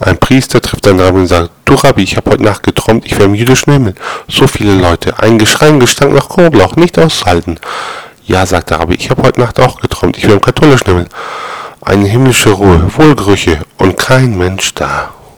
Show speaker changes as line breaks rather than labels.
Ein Priester trifft einen Rabbi und sagt, du Rabbi, ich habe heute Nacht geträumt, ich wäre im jüdischen Himmel. So viele Leute, ein Geschrei, ein Gestank nach Knoblauch, nicht aushalten. Ja, sagt der Rabbi, ich habe heute Nacht auch geträumt, ich wäre im katholischen Himmel. Eine himmlische Ruhe, Wohlgerüche und kein Mensch da.